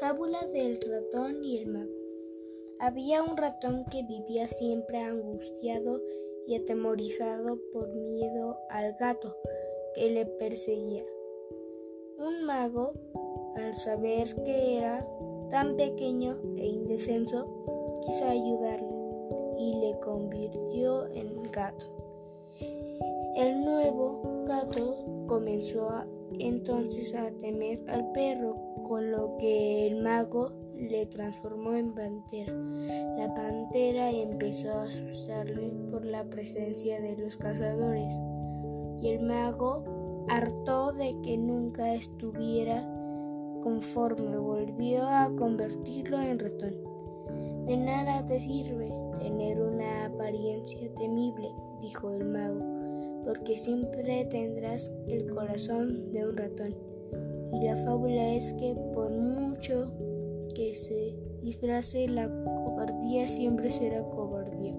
fábula del ratón y el mago. Había un ratón que vivía siempre angustiado y atemorizado por miedo al gato que le perseguía. Un mago, al saber que era tan pequeño e indefenso, quiso ayudarle y le convirtió en gato. El nuevo gato comenzó entonces a temer al perro, con lo que el mago le transformó en pantera. La pantera empezó a asustarle por la presencia de los cazadores y el mago, harto de que nunca estuviera conforme, volvió a convertirlo en ratón. De nada te sirve tener una apariencia temible, dijo el mago, porque siempre tendrás el corazón de un ratón. Y la fábula es que por mucho que se disfrace la cobardía siempre será cobardía.